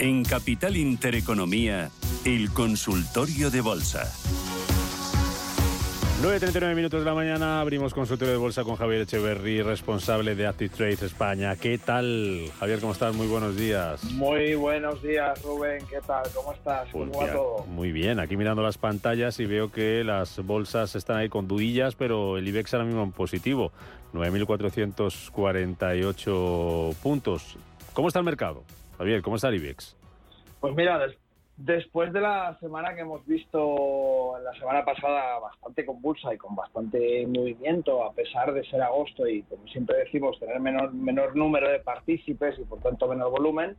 En Capital Intereconomía, el consultorio de bolsa. 9.39 minutos de la mañana, abrimos consultorio de bolsa con Javier Echeverry, responsable de Active Trades España. ¿Qué tal, Javier? ¿Cómo estás? Muy buenos días. Muy buenos días, Rubén. ¿Qué tal? ¿Cómo estás? Pues ¿Cómo va mira, todo? Muy bien, aquí mirando las pantallas y veo que las bolsas están ahí con duillas, pero el IBEX ahora mismo en positivo, 9.448 puntos. ¿Cómo está el mercado? Javier, ¿cómo está el IBEX? Pues mira, des- después de la semana que hemos visto la semana pasada bastante convulsa y con bastante movimiento, a pesar de ser agosto y, como siempre decimos, tener menor, menor número de partícipes y, por tanto, menor volumen,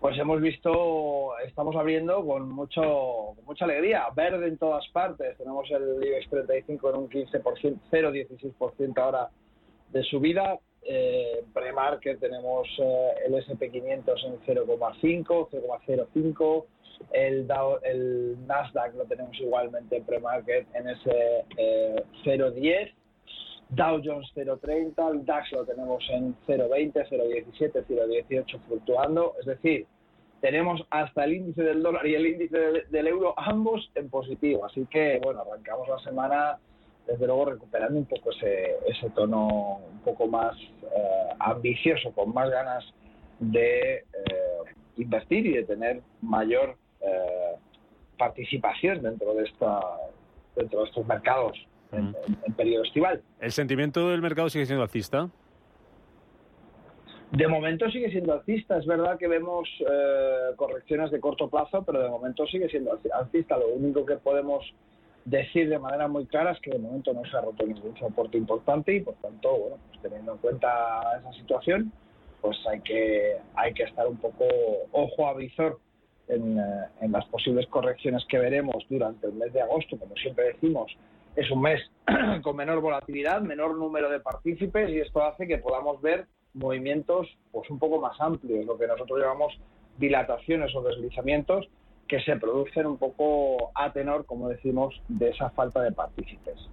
pues hemos visto, estamos abriendo con mucho con mucha alegría, verde en todas partes. Tenemos el IBEX 35 en un 15%, 0,16% ahora de subida. Eh, pre-market tenemos eh, el SP500 en 0,5, 0,05. El, Nasdaq lo tenemos igualmente en pre-market en ese eh, 0,10. Dow Jones 0,30, el DAX lo tenemos en 0,20, 0,17, 0,18 fluctuando. Es decir, tenemos hasta el índice del dólar y el índice de- del euro ambos en positivo. Así que, bueno, arrancamos la semana, desde luego, recuperando un poco ese, ese tono un poco más eh, ambicioso, con más ganas de eh, invertir y de tener mayor eh, participación dentro de, esta, dentro de estos mercados en, en- en periodo estival. ¿El sentimiento del mercado sigue siendo alcista? De momento sigue siendo alcista. Es verdad que vemos eh, correcciones de corto plazo, pero de momento sigue siendo alci- alcista. Lo único que podemos decir de manera muy clara es que de momento no se ha roto ningún soporte importante y por tanto, bueno, pues teniendo en cuenta esa situación, pues hay que hay que estar un poco ojo a visor en, eh, en las posibles correcciones que veremos durante el mes de agosto. Como siempre decimos, es un mes con menor volatilidad, menor número de partícipes y esto hace que podamos ver movimientos pues un poco más amplios, lo que nosotros llamamos dilataciones o deslizamientos que se producen un poco a tenor, como decimos, de esa falta de partícipes.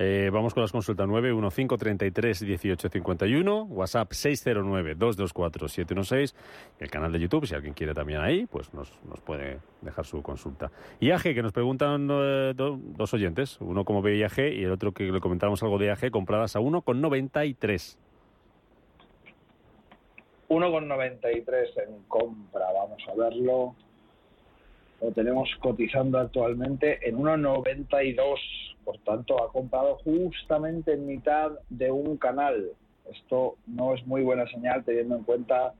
Eh, vamos con las consultas 915331851, WhatsApp 609224716, y el canal de YouTube, si alguien quiere también ahí, pues nos, nos puede dejar su consulta. IAG, que nos preguntan eh, do- dos oyentes, uno como ve IAG y el otro que le comentamos algo de IAG, compradas a 1,93. 1,93 en compra, vamos a verlo. Lo tenemos cotizando actualmente en 1,92. Por tanto, ha comprado justamente en mitad de un canal. Esto no es muy buena señal teniendo en cuenta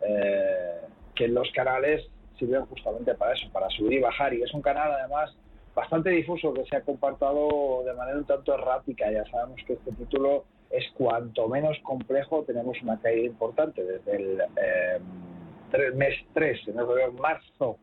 eh, que los canales sirven justamente para eso, para subir y bajar. Y es un canal, además, bastante difuso que se ha comportado de manera un tanto errática. Ya sabemos que este título es cuanto menos complejo, tenemos una caída importante desde el eh, mes 3, en febrero, marzo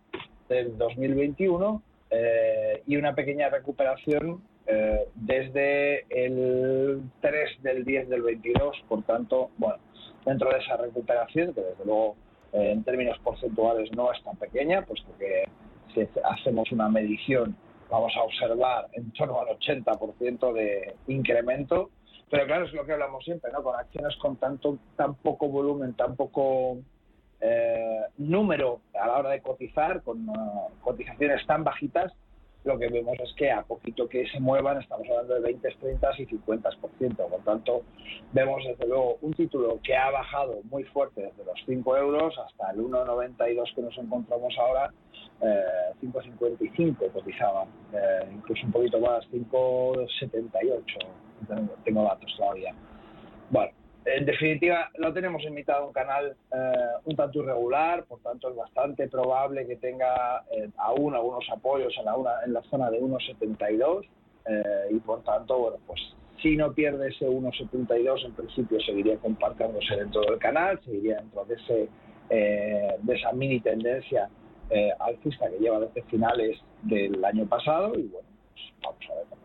del 2021, eh, y una pequeña recuperación eh, desde el 3 del 10 del 22. Por tanto, bueno, dentro de esa recuperación, que desde luego eh, en términos porcentuales no es tan pequeña, puesto que si hacemos una medición vamos a observar en torno al 80% de incremento. Pero claro, es lo que hablamos siempre, ¿no? Con acciones con tanto, tan poco volumen, tan poco eh, número a la hora de cotizar, con uh, cotizaciones tan bajitas, lo que vemos es que a poquito que se muevan, estamos hablando de 20, 30 y 50%. Por tanto, vemos desde luego un título que ha bajado muy fuerte desde los 5 euros hasta el 1,92 que nos encontramos ahora, eh, 5,55 cotizaba, eh, incluso un poquito más, 5,78. Tengo, tengo datos todavía. Bueno, en definitiva, lo tenemos en mitad de un canal eh, un tanto irregular, por tanto es bastante probable que tenga eh, aún algunos apoyos en la, una- en la zona de 1,72 eh, y por tanto, bueno, pues si no pierde ese 1,72 en principio seguiría compartiéndose dentro del canal, seguiría dentro de, ese, eh, de esa mini tendencia alcista que lleva desde finales del año pasado y bueno, pues vamos a ver.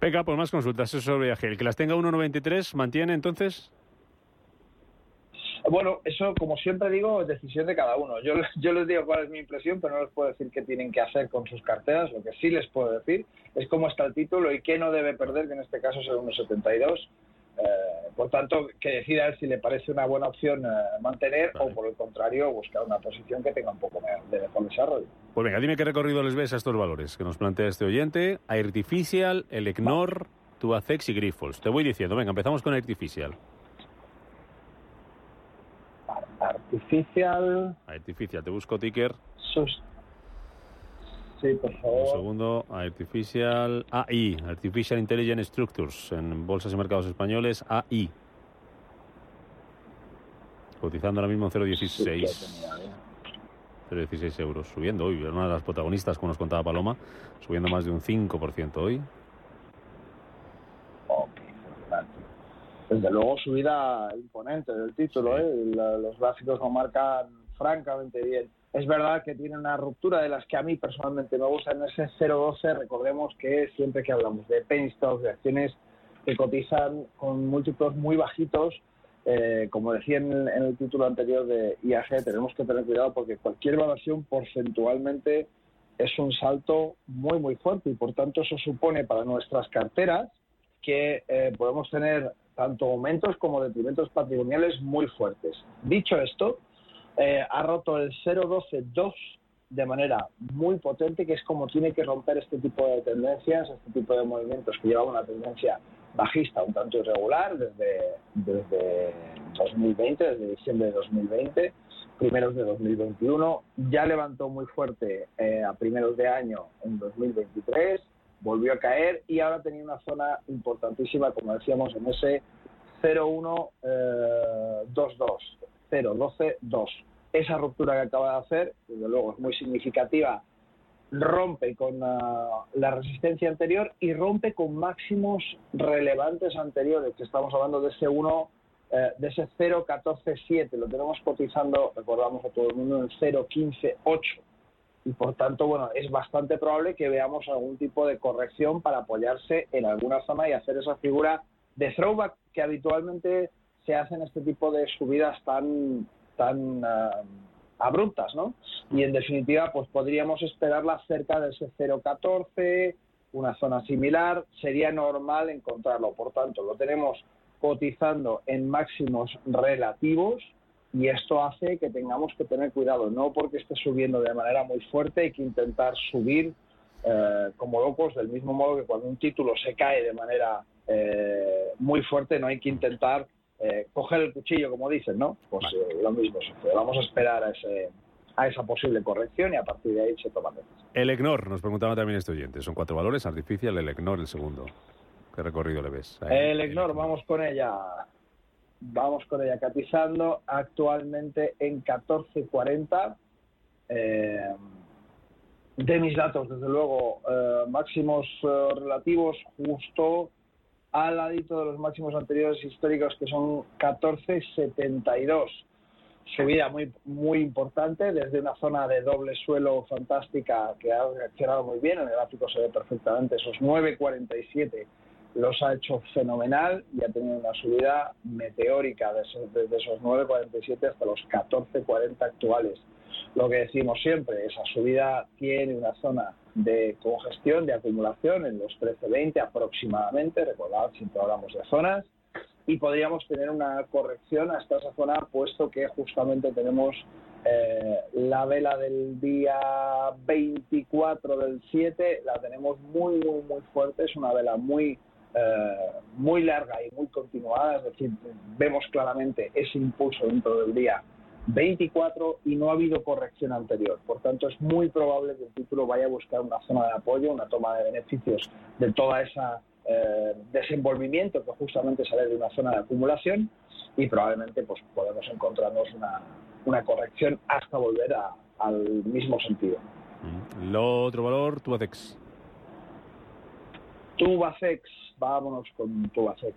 Venga, pues más consultas eso sobre IAG. El que las tenga 1,93, ¿mantiene entonces? Bueno, eso, como siempre digo, es decisión de cada uno. Yo, yo les digo cuál es mi impresión, pero no les puedo decir qué tienen que hacer con sus carteras. Lo que sí les puedo decir es cómo está el título y qué no debe perder, que en este caso es el 1,72. Eh, por tanto, que decida él si le parece una buena opción eh, mantener Vale. o, por el contrario, buscar una posición que tenga un poco de mejor desarrollo. Pues venga, dime qué recorrido les ves a estos valores que nos plantea este oyente. Artificial, Elecnor, Tubacex y Grifols. Te voy diciendo, venga, empezamos con Artificial. Artificial. Artificial, te busco ticker. sus- Sí, por Un favor. segundo, Artificial AI, Artificial Intelligent Structures, en bolsas y mercados españoles, AI. Cotizando ahora mismo en Sí, que 0,16. tenía, ¿eh? 0,16 euros, subiendo hoy. Una de las protagonistas, como nos contaba Paloma, subiendo más de un 5% hoy. Ok, fenomenal. Desde luego subida imponente del título, Sí. ¿eh? La- los gráficos lo marcan francamente bien. Es verdad que tiene una ruptura de las que a mí personalmente me gusta en ese 0.12. Recordemos que siempre que hablamos de penny stocks, de acciones que cotizan con múltiplos muy bajitos, eh, como decía en el, título anterior de IAG, tenemos que tener cuidado porque cualquier evaluación porcentualmente es un salto muy, muy fuerte y por tanto eso supone para nuestras carteras que eh, podemos tener tanto aumentos como detrimentos patrimoniales muy fuertes. Dicho esto, eh, ha roto el 0.12.2 de manera muy potente, que es como tiene que romper este tipo de tendencias, este tipo de movimientos que llevan una tendencia bajista un tanto irregular desde, desde 2020, desde diciembre de 2020, primeros de 2021, ya levantó muy fuerte eh, a primeros de año en 2023, volvió a caer y ahora tenía una zona importantísima, como decíamos, en ese 0,122, 0,12,2. Esa ruptura que acaba de hacer, desde luego, es muy significativa, rompe con ah, la resistencia anterior y rompe con máximos relevantes anteriores, que estamos hablando de ese 1, eh, de ese 0,14,7, lo tenemos cotizando, recordamos a todo el mundo, en 0,15,8 y por tanto, bueno, es bastante probable que veamos algún tipo de corrección para apoyarse en alguna zona y hacer esa figura de throwback que habitualmente se hace en este tipo de subidas tan tan ah, abruptas, ¿no? Y en definitiva, pues podríamos esperarla cerca de ese 0,14, una zona similar, sería normal encontrarlo. Por tanto, lo tenemos cotizando en máximos relativos y esto hace que tengamos que tener cuidado, no porque esté subiendo de manera muy fuerte, hay que intentar subir eh, como locos, del mismo modo que cuando un título se cae de manera eh, muy fuerte, no hay que intentar eh, coger el cuchillo, como dicen, ¿no? Pues eh, lo mismo sucede. Vamos a esperar a, ese, a esa posible corrección y a partir de ahí se toman decisiones. Elecnor, nos preguntaba también este oyente. Son cuatro valores, Artificial, Elecnor el segundo. ¿Qué recorrido le ves? a El Elecnor, vamos con ella. Vamos con ella catizando actualmente en 14.40. Eh, de mis datos, desde luego, eh, máximos relativos justo al ladito de los máximos anteriores históricos que son 14.72. Subida muy, muy importante desde una zona de doble suelo fantástica que ha reaccionado muy bien. En el gráfico se ve perfectamente esos 9.47 los ha hecho fenomenal y ha tenido una subida meteórica desde, esos 9.47 hasta los 14.40 actuales. Lo que decimos siempre, esa subida tiene una zona de congestión, de acumulación en los 13.20 aproximadamente, recordad, siempre hablamos de zonas, y podríamos tener una corrección hasta esa zona, puesto que justamente tenemos eh, la vela del día 24 del 7, la tenemos muy, muy, muy fuerte, es una vela muy eh, muy larga y muy continuada, es decir, vemos claramente ese impulso dentro del día 24 y no ha habido corrección anterior. Por tanto, es muy probable que el título vaya a buscar una zona de apoyo, una toma de beneficios de toda esa eh, desenvolvimiento que justamente sale de una zona de acumulación y probablemente pues podemos encontrarnos una, una corrección hasta volver a, al mismo sentido. Mm. Lo otro valor, Tubacex. Tubacex, vámonos con Tubacex.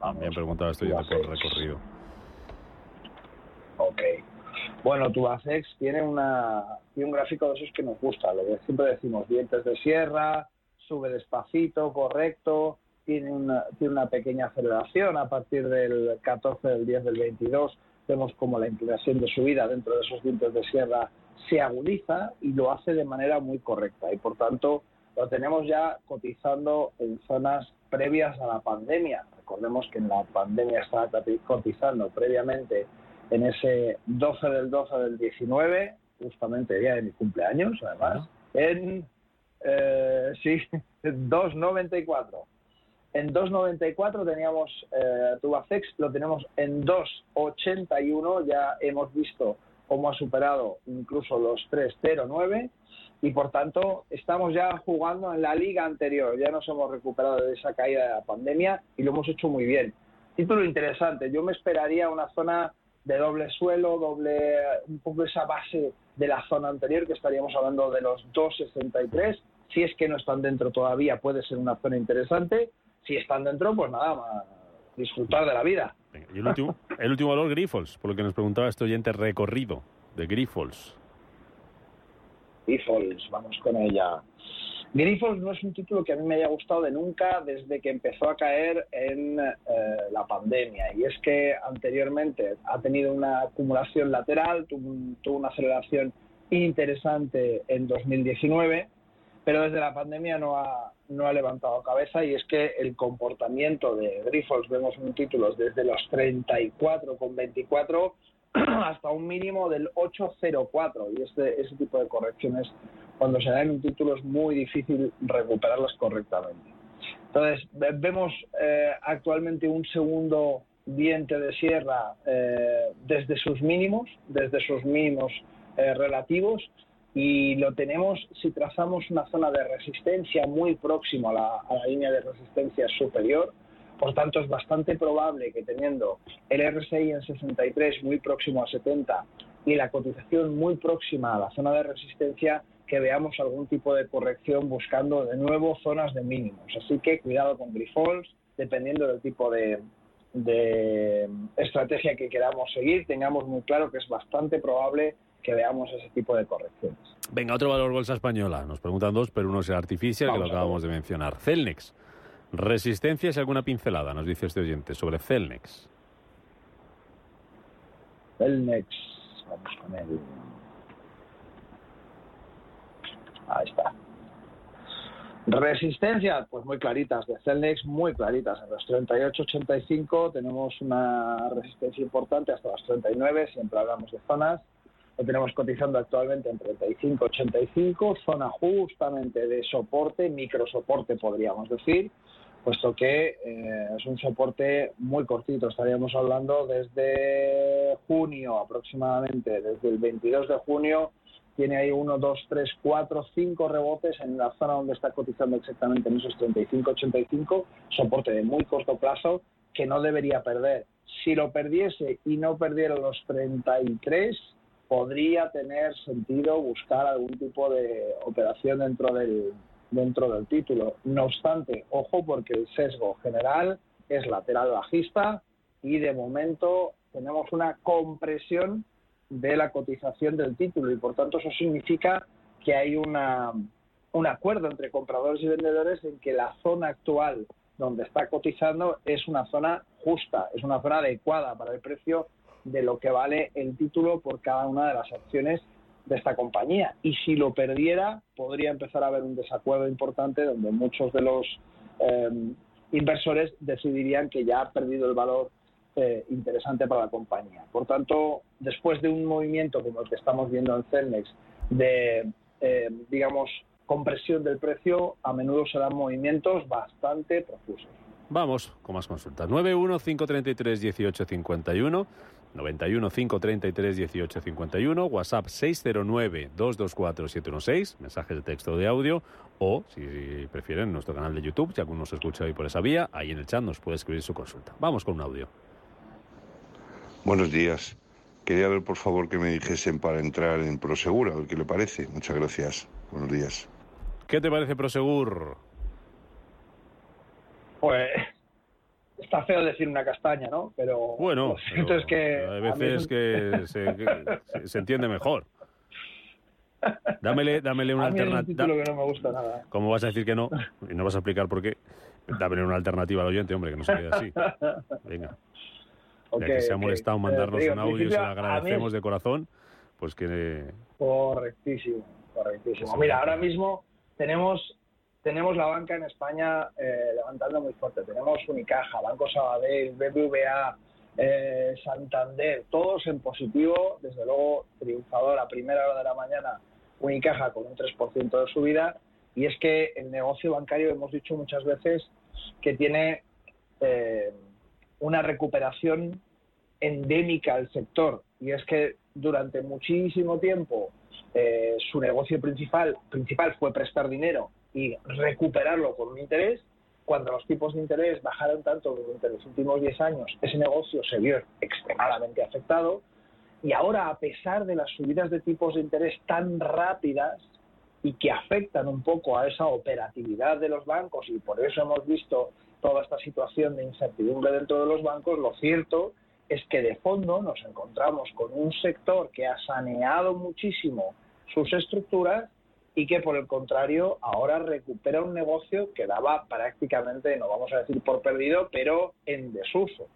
También preguntaba estoy yendo por el recorrido. Ok. Bueno, Tubacex tiene, una, tiene un gráfico de esos que nos gusta, lo que siempre decimos, dientes de sierra, sube despacito, correcto, tiene una, tiene una pequeña aceleración a partir del 14, del 10, del 22, vemos como la inclinación de subida dentro de esos dientes de sierra se agudiza y lo hace de manera muy correcta y por tanto lo tenemos ya cotizando en zonas previas a la pandemia. Recordemos que en la pandemia estaba cotizando previamente en ese 12 del 12 del 19, justamente día de mi cumpleaños, además, en eh, sí, 2.94. En 2.94 teníamos eh, Tubacex, lo tenemos en 2.81, ya hemos visto cómo ha superado incluso los 3.09 y por tanto estamos ya jugando en la liga anterior, ya nos hemos recuperado de esa caída de la pandemia y lo hemos hecho muy bien. Título interesante, yo me esperaría una zona de doble suelo, doble un poco esa base de la zona anterior que estaríamos hablando de los 2.63 si es que no están dentro todavía, puede ser una zona interesante. Si están dentro, pues nada, más disfrutar de la vida. Y el último, el último valor, Grifols, por lo que nos preguntaba este oyente, recorrido de Grifols. Grifols, vamos con ella. Grifols no es un título que a mí me haya gustado de nunca desde que empezó a caer en eh, la pandemia. Y es que anteriormente ha tenido una acumulación lateral, tuvo una aceleración interesante en 2019 pero desde la pandemia no ha, no ha levantado cabeza y es que el comportamiento de Grifols, vemos en títulos desde los 34,24 hasta un mínimo del 8,04 y este, ese tipo de correcciones cuando se dan un título es muy difícil recuperarlas correctamente. Entonces, vemos eh, actualmente un segundo diente de sierra eh, desde sus mínimos, desde sus mínimos eh, relativos, y lo tenemos si trazamos una zona de resistencia muy próximo a la, línea de resistencia superior. Por tanto, es bastante probable que teniendo el RSI en 63 muy próximo a 70 y la cotización muy próxima a la zona de resistencia, que veamos algún tipo de corrección buscando de nuevo zonas de mínimos. Así que cuidado con Grifols, dependiendo del tipo de, de estrategia que queramos seguir, tengamos muy claro que es bastante probable que veamos ese tipo de correcciones. Venga, otro valor bolsa española. Nos preguntan dos, pero uno es el artificial, que lo acabamos de mencionar. Celnex. Resistencia y alguna pincelada, nos dice este oyente, sobre Celnex. Celnex. Vamos con él. Ahí está. Resistencia, pues muy claritas, de Celnex muy claritas. En los 38-85 tenemos una resistencia importante hasta los 39, siempre hablamos de zonas. Lo tenemos cotizando actualmente en 35,85, zona justamente de soporte, microsoporte podríamos decir, puesto que eh, es un soporte muy cortito. Estaríamos hablando desde junio aproximadamente, desde el 22 de junio, tiene ahí 1, 2, 3, 4, 5 rebotes en la zona donde está cotizando exactamente en esos 35,85, soporte de muy corto plazo que no debería perder. Si lo perdiese y no perdiera los 33, podría tener sentido buscar algún tipo de operación dentro del, dentro del título. No obstante, ojo porque el sesgo general es lateral bajista y de momento tenemos una compresión de la cotización del título y por tanto eso significa que hay una, un acuerdo entre compradores y vendedores en que la zona actual donde está cotizando es una zona justa, es una zona adecuada para el precio de lo que vale el título por cada una de las acciones de esta compañía. Y si lo perdiera, podría empezar a haber un desacuerdo importante donde muchos de los em, inversores decidirían que ya ha perdido el valor eh, interesante para la compañía. Por tanto, después de un movimiento como el que estamos viendo en Celnex, de, em, digamos, compresión del precio, a menudo se dan movimientos bastante profusos. Vamos con más consultas. 915331851 91 533 1851, WhatsApp 609 224 716, mensajes de texto de audio, o si prefieren, nuestro canal de YouTube, si alguno se escucha hoy por esa vía, ahí en el chat nos puede escribir su consulta. Vamos con un audio. Buenos días. Quería ver, por favor, que me dijesen para entrar en Prosegur, a ver qué le parece. Muchas gracias. Buenos días. ¿Qué te parece Prosegur? Pues está feo decir una castaña, ¿no? Pero bueno, entonces que hay veces que, se, entiende mejor. Dámele, dámele una alternativa. que no me gusta nada. ¿Cómo vas a decir que no? Y no vas a explicar por qué. Dámele una alternativa al oyente, hombre, que no se quede así. Venga. Ya que se ha molestado mandarnos un audio y se lo agradecemos de corazón, pues que... Correctísimo, correctísimo. Mira, ahora mismo tenemos tenemos la banca en España eh, levantando muy fuerte. Tenemos Unicaja, Banco Sabadell, BBVA, eh, Santander, todos en positivo. Desde luego, triunfador a primera hora de la mañana, Unicaja con un 3% de subida. Y es que el negocio bancario, hemos dicho muchas veces, que tiene eh, una recuperación endémica al sector. Y es que durante muchísimo tiempo eh, su negocio principal, principal fue prestar dinero y recuperarlo con un interés. Cuando los tipos de interés bajaron tanto durante los últimos 10 años, ese negocio se vio extremadamente afectado. Y ahora, a pesar de las subidas de tipos de interés tan rápidas y que afectan un poco a esa operatividad de los bancos, y por eso hemos visto toda esta situación de incertidumbre dentro de los bancos, lo cierto es que de fondo nos encontramos con un sector que ha saneado muchísimo sus estructuras y que por el contrario ahora recupera un negocio que daba prácticamente, no vamos a decir por perdido, pero en desuso.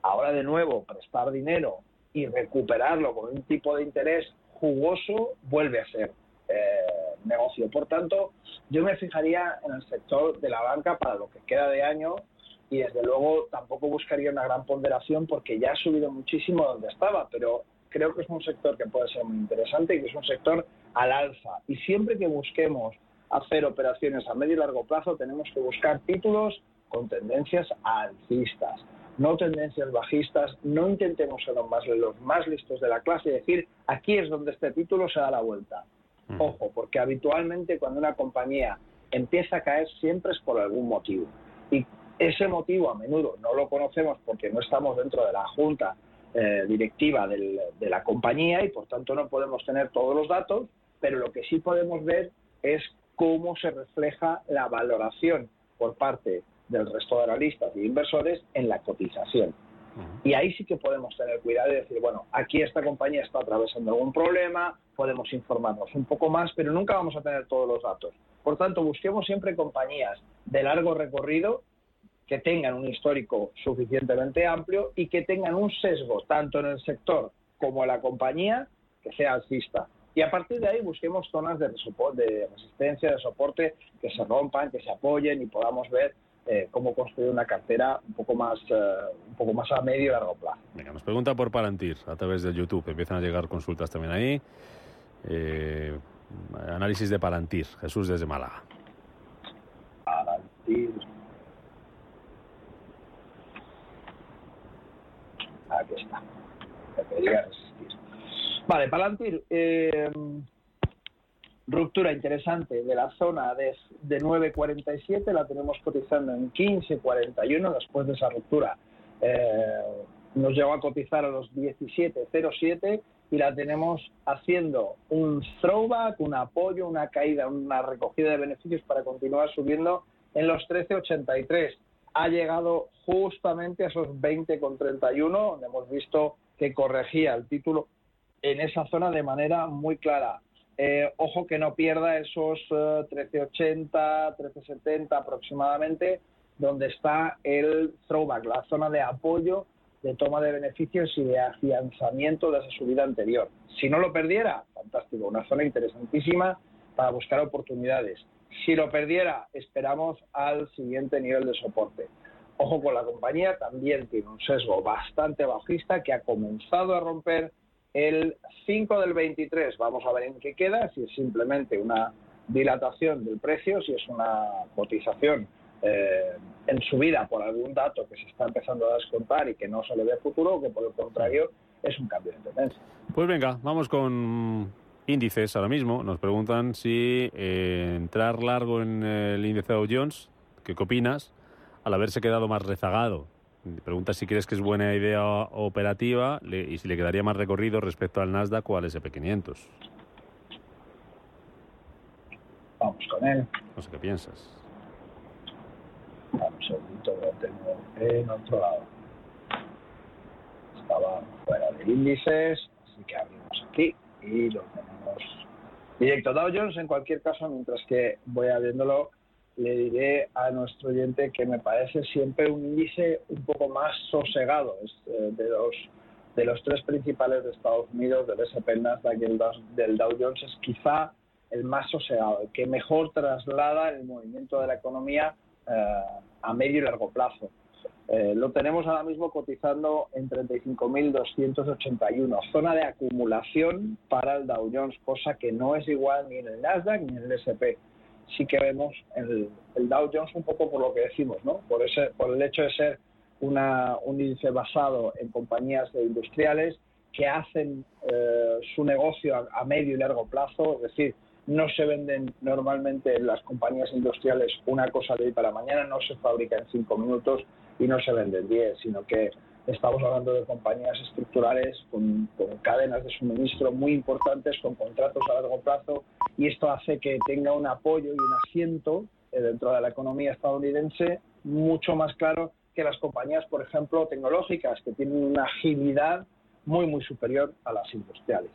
Ahora de nuevo prestar dinero y recuperarlo con un tipo de interés jugoso vuelve a ser eh, negocio. Por tanto, yo me fijaría en el sector de la banca para lo que queda de año y desde luego tampoco buscaría una gran ponderación porque ya ha subido muchísimo donde estaba, pero creo que es un sector que puede ser muy interesante y que es un sector al alza. Y siempre que busquemos hacer operaciones a medio y largo plazo, tenemos que buscar títulos con tendencias alcistas, no tendencias bajistas. No intentemos ser los más, los más listos de la clase y decir, aquí es donde este título se da la vuelta. Ojo, porque habitualmente cuando una compañía empieza a caer siempre es por algún motivo. Y ese motivo a menudo no lo conocemos porque no estamos dentro de la junta eh, directiva de la compañía y por tanto no podemos tener todos los datos, pero lo que sí podemos ver es cómo se refleja la valoración por parte del resto de analistas y inversores en la cotización. Y ahí sí que podemos tener cuidado y decir, bueno, aquí esta compañía está atravesando algún problema, podemos informarnos un poco más, pero nunca vamos a tener todos los datos. Por tanto, busquemos siempre compañías de largo recorrido que tengan un histórico suficientemente amplio y que tengan un sesgo tanto en el sector como en la compañía que sea alcista. Y a partir de ahí busquemos zonas de, de resistencia, de soporte, que se rompan, que se apoyen y podamos ver eh, cómo construir una cartera un poco más eh, un poco más a medio y largo plazo. Venga, nos pregunta por Palantir a través de YouTube. Empiezan a llegar consultas también ahí. Eh, análisis de Palantir. Jesús desde Málaga. Palantir. Aquí está. Vale, Palantir. Ruptura interesante de la zona de, de 9.47, la tenemos cotizando en 15.41 después de esa ruptura. Eh, nos llevó a cotizar a los 17.07 y la tenemos haciendo un throwback, un apoyo, una caída, una recogida de beneficios para continuar subiendo en los 13.83. Ha llegado justamente a esos 20.31, donde hemos visto que corregía el título en esa zona de manera muy clara. Eh, ojo que no pierda esos 1380, eh, 1370 aproximadamente, donde está el throwback, la zona de apoyo, de toma de beneficios y de afianzamiento de esa subida anterior. Si no lo perdiera, fantástico, una zona interesantísima para buscar oportunidades. Si lo perdiera, esperamos al siguiente nivel de soporte. Ojo con la compañía, también tiene un sesgo bastante bajista que ha comenzado a romper el 5 del 23 vamos a ver en qué queda, si es simplemente una dilatación del precio, si es una cotización eh, en subida por algún dato que se está empezando a descontar y que no se le ve futuro, o que por el contrario es un cambio de tendencia. Pues venga, vamos con índices ahora mismo. Nos preguntan si eh, entrar largo en el índice Dow Jones, ¿qué opinas? Al haberse quedado más rezagado Pregunta si crees que es buena idea operativa y si le quedaría más recorrido respecto al Nasdaq o al SP500. Vamos con él. No sé qué piensas. Un segundito, lo tengo en otro lado. Estaba fuera de índices, así que abrimos aquí y lo tenemos directo. Dow Jones, en cualquier caso, mientras que voy abriéndolo, le diré a nuestro oyente que me parece siempre un índice un poco más sosegado. Es, eh, de, los, de los tres principales de Estados Unidos, del S&P, Nasdaq y del Dow Jones, es quizá el más sosegado, el que mejor traslada el movimiento de la economía eh, a medio y largo plazo. Eh, lo tenemos ahora mismo cotizando en 35.281, zona de acumulación para el Dow Jones, cosa que no es igual ni en el Nasdaq ni en el S&P. Sí que vemos el, el, Dow Jones un poco por lo que decimos, ¿no? Por ese, por el hecho de ser una, un índice basado en compañías industriales que hacen eh, su negocio a, a medio y largo plazo, es decir, no se venden normalmente en las compañías industriales una cosa de hoy para mañana, no se fabrica en cinco minutos y no se vende en diez, sino que estamos hablando de compañías estructurales con, con, cadenas de suministro muy importantes, con contratos a largo plazo, y esto hace que tenga un apoyo y un asiento eh, dentro de la economía estadounidense mucho más claro que las compañías, por ejemplo, tecnológicas, que tienen una agilidad muy, muy superior a las industriales.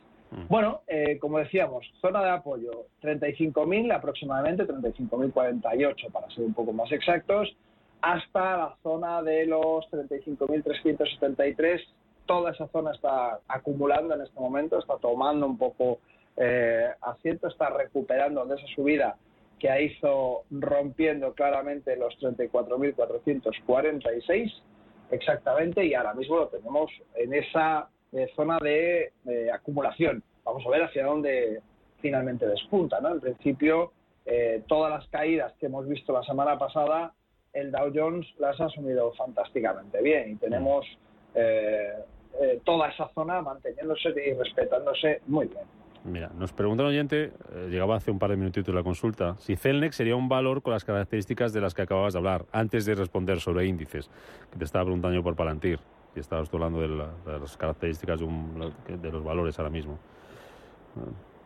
Bueno, eh, como decíamos, zona de apoyo 35.000 aproximadamente, 35.048 para ser un poco más exactos, hasta la zona de los 35.373. Toda esa zona está acumulando en este momento, está tomando un poco eh, asiento, está recuperando de esa subida que hizo rompiendo claramente los 34.446 exactamente y ahora mismo lo tenemos en esa eh, zona de acumulación. Vamos a ver hacia dónde finalmente despunta. ¿no? En principio, eh, todas las caídas que hemos visto la semana pasada, el Dow Jones las ha asumido fantásticamente bien y tenemos eh, eh, toda esa zona manteniéndose y respetándose muy bien. Mira, nos pregunta un oyente, eh, llegaba hace un par de minutitos la consulta, si Celnex sería un valor con las características de las que acababas de hablar, antes de responder sobre índices, que te estaba preguntando yo por Palantir, y estabas hablando de, la, de las características de, un, de, los valores ahora mismo.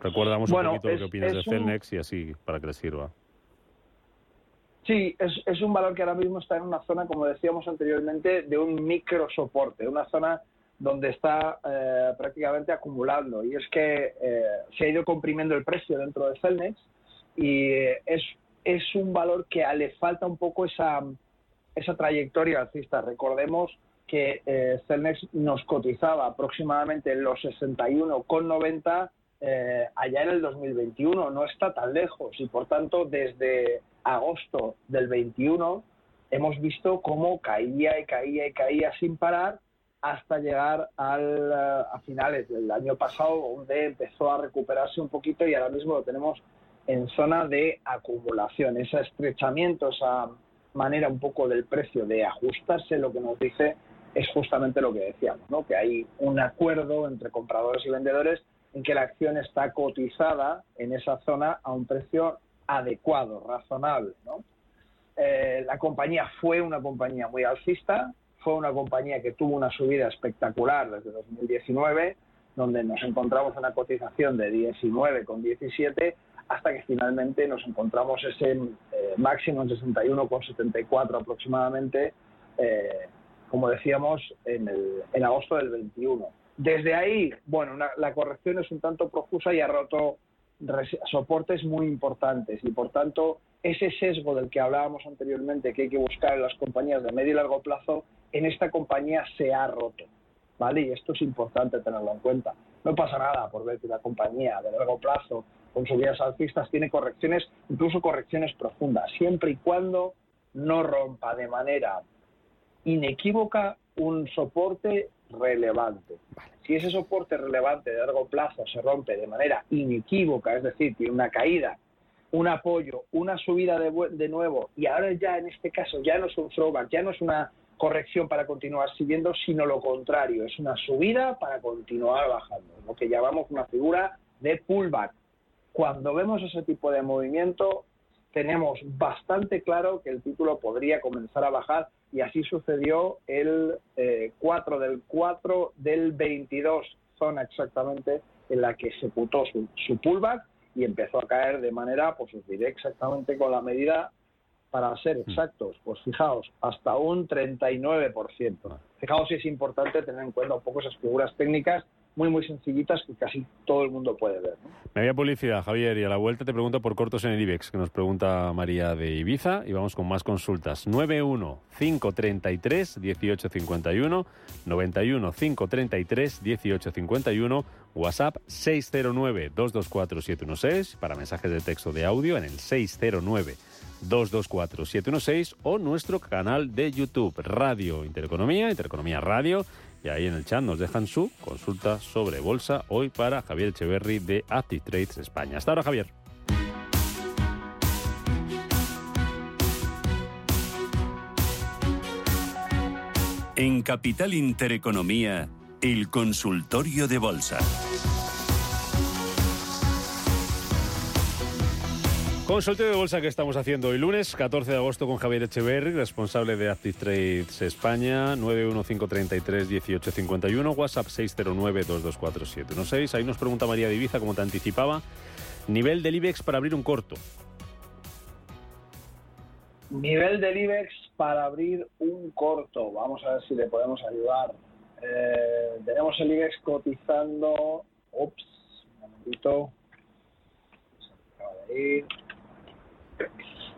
Recuérdamos bueno, un poquito es, lo que opinas de un... Celnex y así, para que les sirva. Sí, es, un valor que ahora mismo está en una zona, como decíamos anteriormente, de un micro soporte, una zona donde está eh, prácticamente acumulando. Y es que eh, se ha ido comprimiendo el precio dentro de Celnex y eh, es, es un valor que le falta un poco esa, esa trayectoria alcista. Recordemos que eh, Celnex nos cotizaba aproximadamente en los 61,90 eh, allá en el 2021. No está tan lejos y, por tanto, desde agosto del 21 hemos visto cómo caía y caía y caía sin parar hasta llegar al, a finales del año pasado, donde empezó a recuperarse un poquito y ahora mismo lo tenemos en zona de acumulación. Ese estrechamiento, esa manera un poco del precio de ajustarse, lo que nos dice es justamente lo que decíamos, ¿no? que hay un acuerdo entre compradores y vendedores en que la acción está cotizada en esa zona a un precio adecuado, razonable. ¿no? Eh, la compañía fue una compañía muy alcista, fue una compañía que tuvo una subida espectacular desde 2019, donde nos encontramos en una cotización de 19,17 hasta que finalmente nos encontramos ese eh, máximo en 61,74 aproximadamente, eh, como decíamos, en, el, en, agosto del 21. Desde ahí, bueno, una, la corrección es un tanto profusa y ha roto soportes muy importantes y por tanto ese sesgo del que hablábamos anteriormente que hay que buscar en las compañías de medio y largo plazo en esta compañía se ha roto vale y esto es importante tenerlo en cuenta. No pasa nada por ver que la compañía de largo plazo con subidas alcistas tiene correcciones incluso correcciones profundas siempre y cuando no rompa de manera inequívoca un soporte relevante. Si ese soporte relevante de largo plazo se rompe de manera inequívoca, es decir, tiene una caída, un apoyo, una subida de, de nuevo, y ahora ya en este caso ya no es un throwback, ya no es una corrección para continuar siguiendo, sino lo contrario, es una subida para continuar bajando, lo que llamamos una figura de pullback. Cuando vemos ese tipo de movimiento, tenemos bastante claro que el título podría comenzar a bajar y así sucedió el eh, 4 del 4 del 22, zona exactamente en la que se putó su, su, pullback y empezó a caer de manera, pues os diré exactamente con la medida, para ser exactos, pues fijaos, hasta un 39%. Fijaos si es importante tener en cuenta un poco esas figuras técnicas muy, muy sencillitas que casi todo el mundo puede ver. Me había publicidad, Javier, y a la vuelta te pregunto por cortos en el IBEX, que nos pregunta María de Ibiza, y vamos con más consultas. 91 533 1851, 91 533 1851, WhatsApp 609 224 716, para mensajes de texto de audio en el 609 224 716 o nuestro canal de YouTube, Radio Intereconomía, Intereconomía Radio, y ahí en el chat nos dejan su consulta sobre bolsa hoy para Javier Echeverry de Active Trades España. Hasta ahora, Javier. En Capital Intereconomía, el consultorio de bolsa. Consultorio de bolsa que estamos haciendo hoy lunes, 14 de agosto, con Javier Echeverry, responsable de Active Trades España, 915331851, WhatsApp 609224716. Ahí nos pregunta María Diviza, como te anticipaba, nivel del IBEX para abrir un corto. Nivel del IBEX para abrir un corto. Vamos a ver si le podemos ayudar. Eh, tenemos el IBEX cotizando. Ups, un momentito. Se acaba de ir.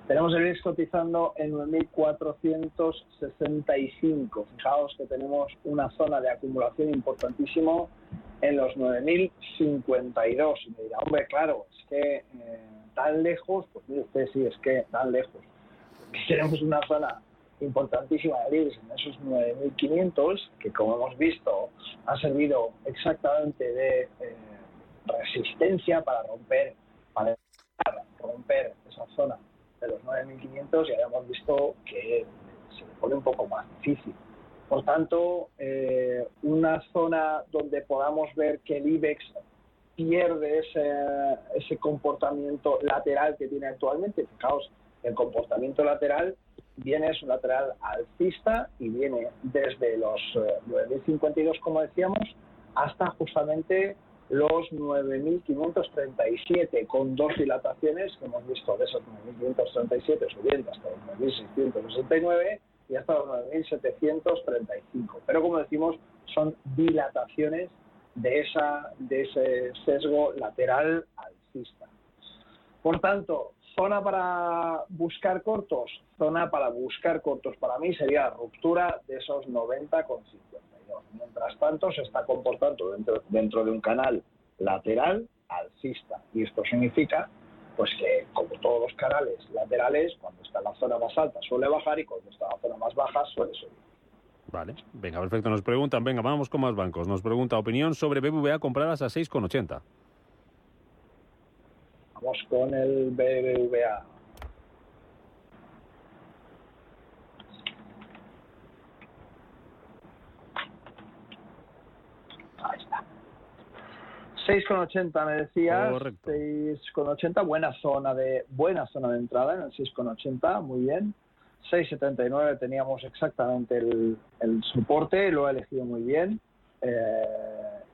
Tenemos el IBEX cotizando en 9.465. Fijaos que tenemos una zona de acumulación importantísimo en los 9.052. Y me dirá, hombre, claro, es que eh, tan lejos, pues mire usted, sí, es que tan lejos. Tenemos una zona importantísima de libres en esos 9.500, que como hemos visto ha servido exactamente de eh, resistencia para romper, para romper esa zona de los 9.500 y habíamos visto que se le pone un poco más difícil. Por tanto, eh, una zona donde podamos ver que el IBEX pierde ese, ese comportamiento lateral que tiene actualmente. Fijaos, el comportamiento lateral viene, es un lateral alcista y viene desde los 9.052, eh, como decíamos, hasta justamente los 9.537, con dos dilataciones que hemos visto de esos 9.537 subiendo hasta los 9.669 y hasta los 9.735. Pero como decimos, son dilataciones de, esa, de ese sesgo lateral alcista. Por tanto, zona para buscar cortos, zona para buscar cortos para mí sería la ruptura de esos 90 con 52. Mientras tanto, se está comportando dentro, dentro de un canal lateral alcista. Y esto significa pues que, como todos los canales laterales, cuando está en la zona más alta suele bajar y cuando está en la zona más baja suele subir. Vale, venga, perfecto. Nos preguntan, venga, vamos con más bancos. Nos pregunta opinión sobre BBVA compradas a 6,80. Vamos con el BBVA. 6,80 me decías. 6,80, buena zona de buena zona de entrada en el 6,80, muy bien. 6,79 teníamos exactamente el, el, soporte, lo he elegido muy bien. Eh,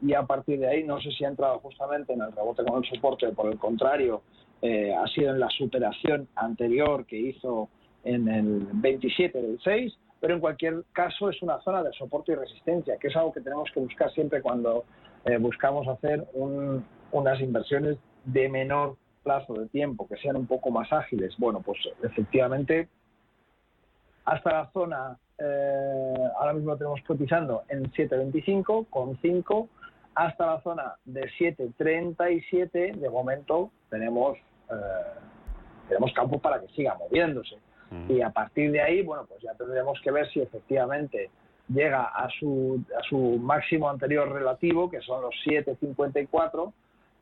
y a partir de ahí, no sé si ha entrado justamente en el rebote con el soporte, por el contrario, eh, ha sido en la superación anterior que hizo en el 27 del 6, pero en cualquier caso es una zona de soporte y resistencia, que es algo que tenemos que buscar siempre cuando eh, buscamos hacer unas inversiones de menor plazo de tiempo, que sean un poco más ágiles. Bueno, pues efectivamente, hasta la zona, eh, ahora mismo lo tenemos cotizando en 7.25 con 5, hasta la zona de 7.37, de momento tenemos, eh, tenemos campo para que siga moviéndose. Mm. Y a partir de ahí, bueno, pues ya tendremos que ver si efectivamente llega a su, a su máximo anterior relativo, que son los 7,54,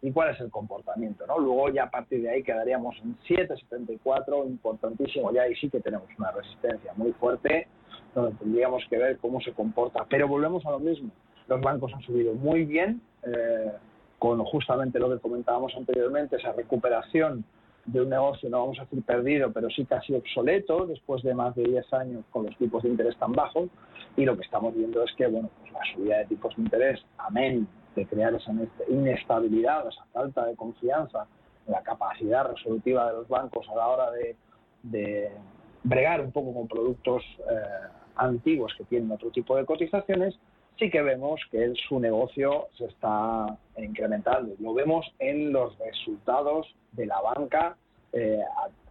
y cuál es el comportamiento. ¿no? Luego ya a partir de ahí quedaríamos en 7,74, importantísimo, ya ahí sí que tenemos una resistencia muy fuerte, donde tendríamos que ver cómo se comporta. Pero volvemos a lo mismo, los bancos han subido muy bien, eh, con justamente lo que comentábamos anteriormente, esa recuperación de un negocio, no vamos a decir perdido, pero sí casi obsoleto después de más de 10 años con los tipos de interés tan bajos. Y lo que estamos viendo es que bueno, pues la subida de tipos de interés, amén de crear esa inestabilidad, esa falta de confianza la capacidad resolutiva de los bancos a la hora de, de bregar un poco con productos eh, antiguos que tienen otro tipo de cotizaciones, sí que vemos que su negocio se está incrementando. Lo vemos en los resultados de la banca eh,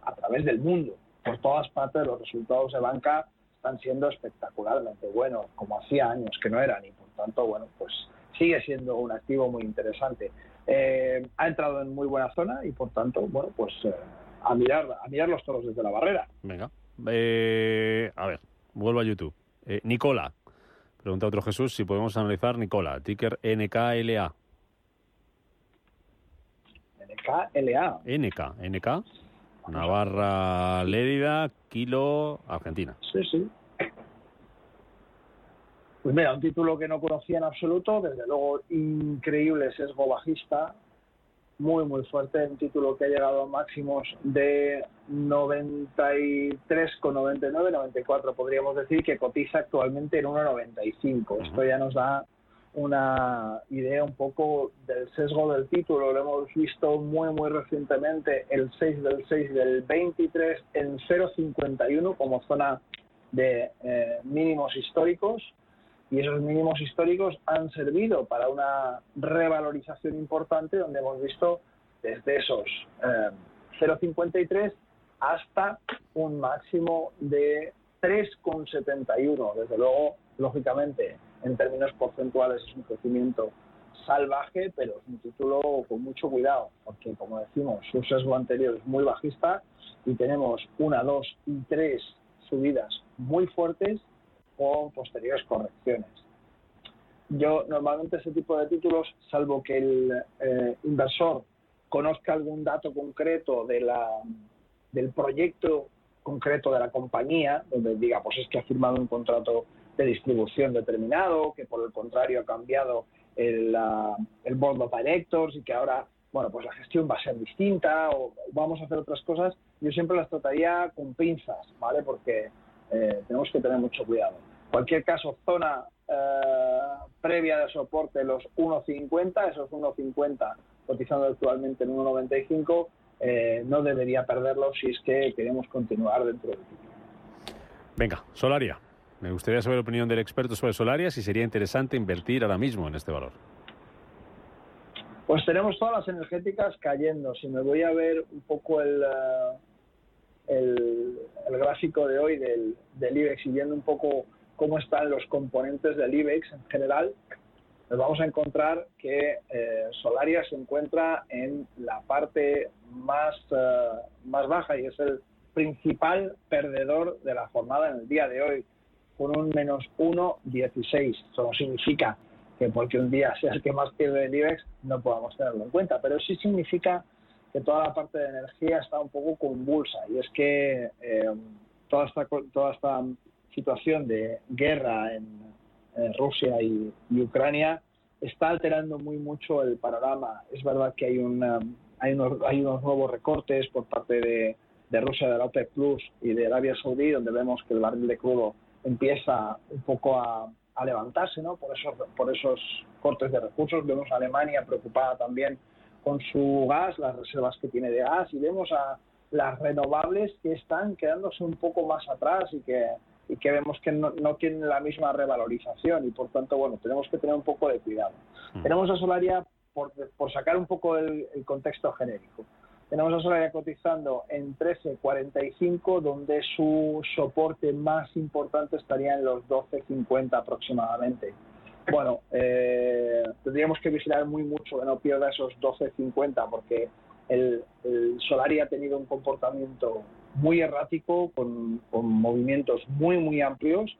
a, través del mundo. Por todas partes los resultados de banca están siendo espectacularmente buenos, como hacía años que no eran, y por tanto, bueno, pues sigue siendo un activo muy interesante. Eh, ha entrado en muy buena zona y por tanto, bueno, pues eh, a mirar a mirar los toros desde la barrera. Venga. a ver, vuelvo a YouTube. Nicola, Pregunta otro Jesús si podemos analizar Nicola, ticker NKLA. NKLA. NK, NK. Navarra Lérida, Kilo, Argentina. Sí, sí. Pues mira, un título que no conocía en absoluto, desde luego increíble sesgo bajista, muy, muy fuerte, un título que ha llegado a máximos de 93,99, 94 podríamos decir, que cotiza actualmente en 1,95. Esto ya nos da una idea un poco del sesgo del título. Lo hemos visto muy, muy recientemente, el 6 del 6 del 23 en 0,51 como zona de eh, mínimos históricos y esos mínimos históricos han servido para una revalorización importante donde hemos visto desde esos 0,53 eh, hasta un máximo de 3,71. Desde luego, lógicamente, en términos porcentuales es un crecimiento salvaje, pero es un título con mucho cuidado, porque como decimos, su sesgo anterior es muy bajista y tenemos una, dos y tres subidas muy fuertes con posteriores correcciones. Yo normalmente ese tipo de títulos, salvo que el eh, inversor conozca algún dato concreto de la, del proyecto concreto de la compañía, donde diga, pues es que ha firmado un contrato de distribución determinado, que por el contrario ha cambiado el, el board of directors y que ahora, bueno, pues la gestión va a ser distinta o vamos a hacer otras cosas, yo siempre las trataría con pinzas, ¿vale? Porque eh, tenemos que tener mucho cuidado cualquier caso, zona eh, previa de soporte los 1.50, esos 1.50 cotizando actualmente en 1.95, eh, no debería perderlo si es que queremos continuar dentro del título. Venga, Solaria. Me gustaría saber la opinión del experto sobre Solaria, si sería interesante invertir ahora mismo en este valor. Pues tenemos todas las energéticas cayendo. Si me voy a ver un poco el, eh, el, gráfico de hoy del, del IBEX y viendo un poco cómo están los componentes del IBEX en general, nos vamos a encontrar que eh, Solaria se encuentra en la parte más, eh, más baja y es el principal perdedor de la jornada en el día de hoy, con un menos 1,16. Eso no significa que porque un día sea el que más pierde el IBEX no podamos tenerlo en cuenta, pero sí significa que toda la parte de energía está un poco convulsa y es que eh, toda, esta, toda esta situación de guerra en, Rusia y, Ucrania está alterando muy mucho el panorama. Es verdad que hay, unos, nuevos recortes por parte de, de Rusia, de la OPEC Plus y de Arabia Saudí, donde vemos que el barril de crudo empieza un poco a, levantarse ¿no? esos, por esos cortes de recursos. Vemos a Alemania preocupada también con su gas, las reservas que tiene de gas, y vemos a las renovables que están quedándose un poco más atrás y que y que vemos que no, no tienen la misma revalorización y por tanto, bueno, tenemos que tener un poco de cuidado. Mm. Tenemos a Solaria, por, por sacar un poco el, contexto genérico, tenemos a Solaria cotizando en 13.45, donde su soporte más importante estaría en los 12.50 aproximadamente. Bueno, eh, tendríamos que vigilar muy mucho que no pierda esos 12.50 porque el, el Solaria ha tenido un comportamiento muy errático, con, movimientos muy, muy amplios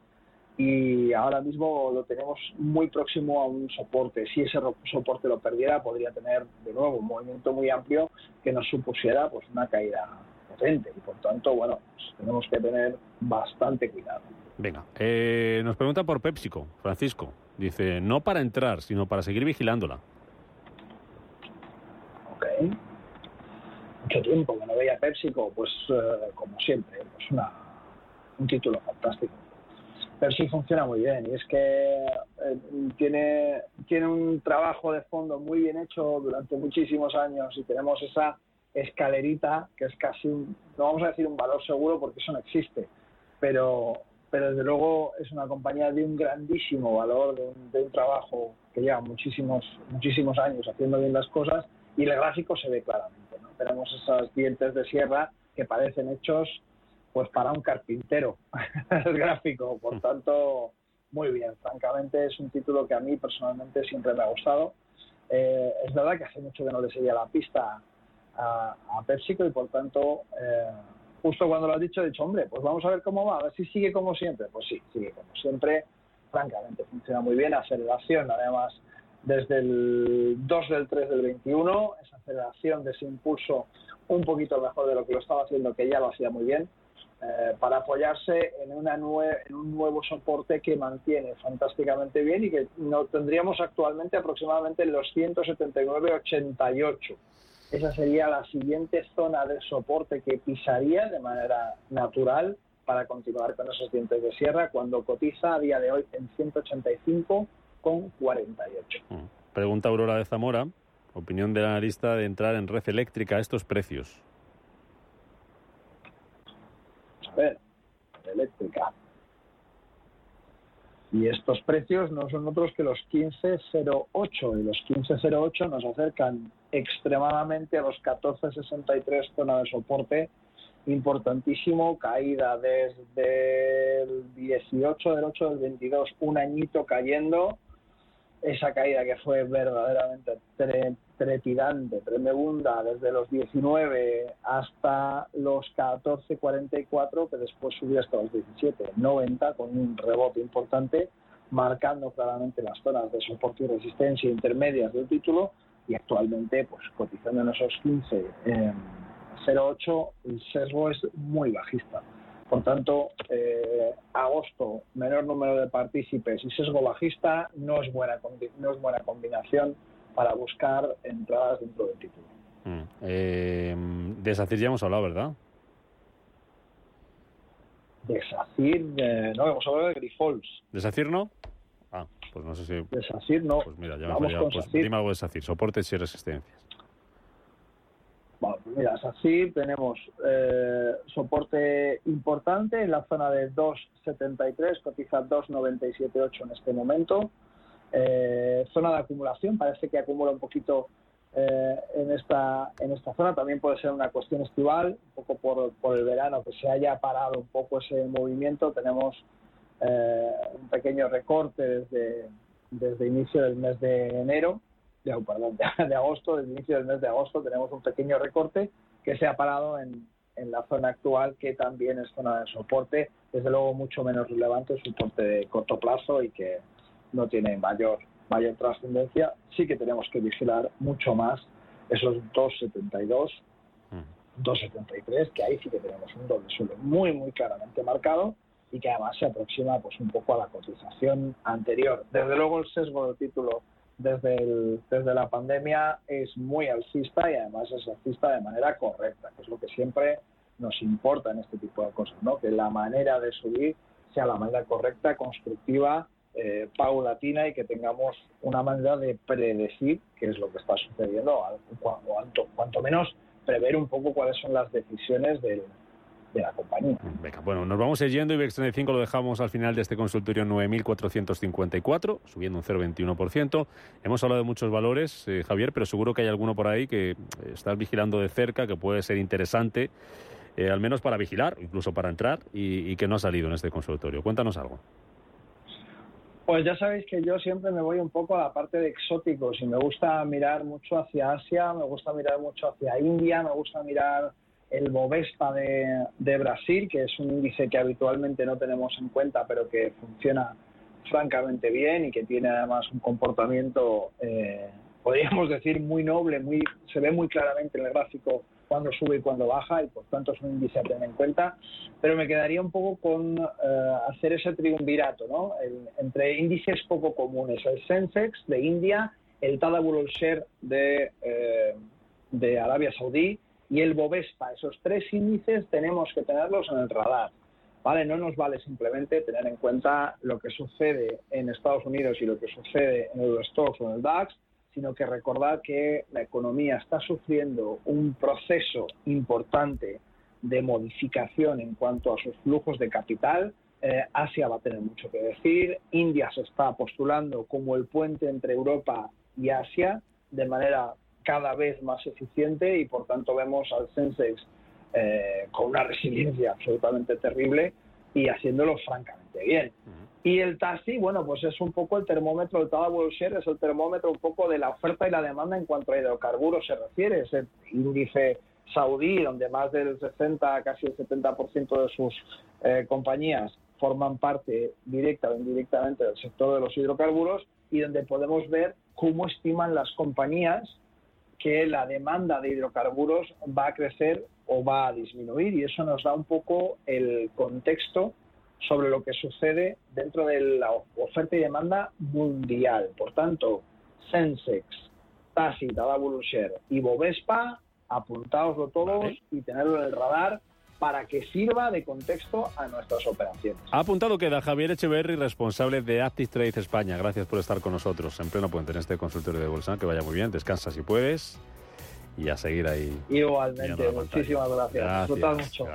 y ahora mismo lo tenemos muy próximo a un soporte. Si ese soporte lo perdiera, podría tener de nuevo un movimiento muy amplio que nos supusiera pues, una caída potente y por tanto, bueno, pues, tenemos que tener bastante cuidado. Venga, eh, nos pregunta por PepsiCo, Francisco. Dice, no para entrar, sino para seguir vigilándola. Ok mucho tiempo que no veía PepsiCo, pues eh, como siempre, pues un título fantástico. Pepsi funciona muy bien y es que eh, tiene, tiene un trabajo de fondo muy bien hecho durante muchísimos años y tenemos esa escalerita que es casi, un, no vamos a decir un valor seguro porque eso no existe, pero pero desde luego es una compañía de un grandísimo valor, de un, trabajo que lleva muchísimos, muchísimos años haciendo bien las cosas y el gráfico se ve claramente. ¿no? Tenemos esos dientes de sierra que parecen hechos pues para un carpintero, el gráfico. Por tanto, muy bien. Francamente, es un título que a mí personalmente siempre me ha gustado. Eh, es verdad que hace mucho que no le seguía la pista a, a PepsiCo y por tanto, eh, justo cuando lo has dicho, he dicho, hombre, pues vamos a ver cómo va, a ver si sigue como siempre. Pues sí, sigue como siempre. Francamente, funciona muy bien. Aceleración, además, desde el 2 del 3 del 21, esa aceleración de ese impulso un poquito mejor de lo que lo estaba haciendo, que ya lo hacía muy bien, eh, para apoyarse en, una nue en un nuevo soporte que mantiene fantásticamente bien y que no tendríamos actualmente aproximadamente los 179,88. Esa sería la siguiente zona de soporte que pisaría de manera natural para continuar con esos dientes de sierra cuando cotiza a día de hoy en 185 3,48. Mm. Pregunta Aurora de Zamora, opinión del analista de entrar en red eléctrica a estos precios. A ver, eléctrica. Y estos precios no son otros que los 15.08 y los 15.08 nos acercan extremadamente a los 14.63 zona de soporte importantísimo, caída desde el 18 del 8 del 22, un añito cayendo esa caída que fue verdaderamente trepidante, tremebunda, desde los 19 hasta los 14.44, que después subió hasta los 17.90 con un rebote importante, marcando claramente las zonas de soporte y resistencia intermedias del título y actualmente pues cotizando en esos 15 0,8 el sesgo es muy bajista. Por tanto, eh, agosto, menor número de partícipes y sesgo bajista no es buena, no es buena combinación para buscar entradas dentro del título. Mm. Eh, de SACIR ya hemos hablado, ¿verdad? De SACIR, eh, no, hemos hablado de Grifols. ¿De SACIR no? Ah, pues no sé si... De SACIR no. Pues mira, ya me fallado. Pues dime algo de SACIR, soportes y resistencias. Mira, SACIR tenemos eh, soporte importante en la zona de 2.73, cotiza 2.978 en este momento. Eh, zona de acumulación, parece que acumula un poquito eh, en, esta, en esta zona. También puede ser una cuestión estival, un poco por, por el verano, que se haya parado un poco ese movimiento. Tenemos eh, un pequeño recorte desde, desde inicio del mes de enero, de, perdón, de, agosto, desde inicio del mes de agosto tenemos un pequeño recorte que se ha parado en, en la zona actual, que también es zona de soporte, desde luego mucho menos relevante, soporte de corto plazo y que no tiene mayor, mayor trascendencia. Sí que tenemos que vigilar mucho más esos 2,72, 2,73, que ahí sí que tenemos un doble suelo muy, muy claramente marcado y que además se aproxima pues un poco a la cotización anterior. Desde luego el sesgo del título desde, el, desde la pandemia es muy alcista y además es alcista de manera correcta, que es lo que siempre nos importa en este tipo de cosas, ¿no? que la manera de subir sea la manera correcta, constructiva eh, paulatina y que tengamos una manera de predecir qué es lo que está sucediendo, o cuanto, cuanto menos prever un poco cuáles son las decisiones de la compañía. bueno, nos vamos yendo. IBEX 35 lo dejamos al final de este consultorio 9.454, subiendo un 0,21%. Hemos hablado de muchos valores, eh, Javier, pero seguro que hay alguno por ahí que eh, estás vigilando de cerca, que puede ser interesante, al menos para vigilar, incluso para entrar, y que no ha salido en este consultorio. Cuéntanos algo. Pues ya sabéis que yo siempre me voy un poco a la parte de exóticos y me gusta mirar mucho hacia Asia, me gusta mirar mucho hacia India, me gusta mirar el Bovespa de, Brasil, que es un índice que habitualmente no tenemos en cuenta, pero que funciona francamente bien y que tiene además un comportamiento, eh, podríamos decir, muy noble, muy, se ve muy claramente en el gráfico cuando sube y cuando baja y por tanto es un índice a tener en cuenta, pero me quedaría un poco con eh, hacer ese triunvirato ¿no? entre índices poco comunes, el Sensex de India, el Tadabul Share de, eh, de Arabia Saudí y el Bovespa. Esos tres índices tenemos que tenerlos en el radar. ¿Vale? No nos vale simplemente tener en cuenta lo que sucede en Estados Unidos y lo que sucede en Eurostox o en el DAX, sino que recordar que la economía está sufriendo un proceso importante de modificación en cuanto a sus flujos de capital. Eh, Asia va a tener mucho que decir. India se está postulando como el puente entre Europa y Asia de manera cada vez más eficiente y por tanto vemos al Sensex eh, con una resiliencia absolutamente terrible y haciéndolo francamente bien. Y el taxi, bueno, pues es un poco el termómetro, el Tadable Share es el termómetro un poco de la oferta y la demanda en cuanto a hidrocarburos se refiere. Es el índice saudí, donde más del 60, casi el 70% de sus eh, compañías forman parte directa o indirectamente del sector de los hidrocarburos y donde podemos ver cómo estiman las compañías que la demanda de hidrocarburos va a crecer o va a disminuir y eso nos da un poco el contexto sobre lo que sucede dentro de la oferta y demanda mundial. Por tanto, Sensex, TASI, Share y Bovespa, apuntaoslo todos y tenerlo en el radar para que sirva de contexto a nuestras operaciones. Ha apuntado queda Javier Echeverry, responsable de Active Trade España. Gracias por estar con nosotros en pleno puente en este consultorio de bolsa. Que vaya muy bien, descansa si puedes y a seguir ahí. Igualmente, muchísimas gracias. gracias mucho.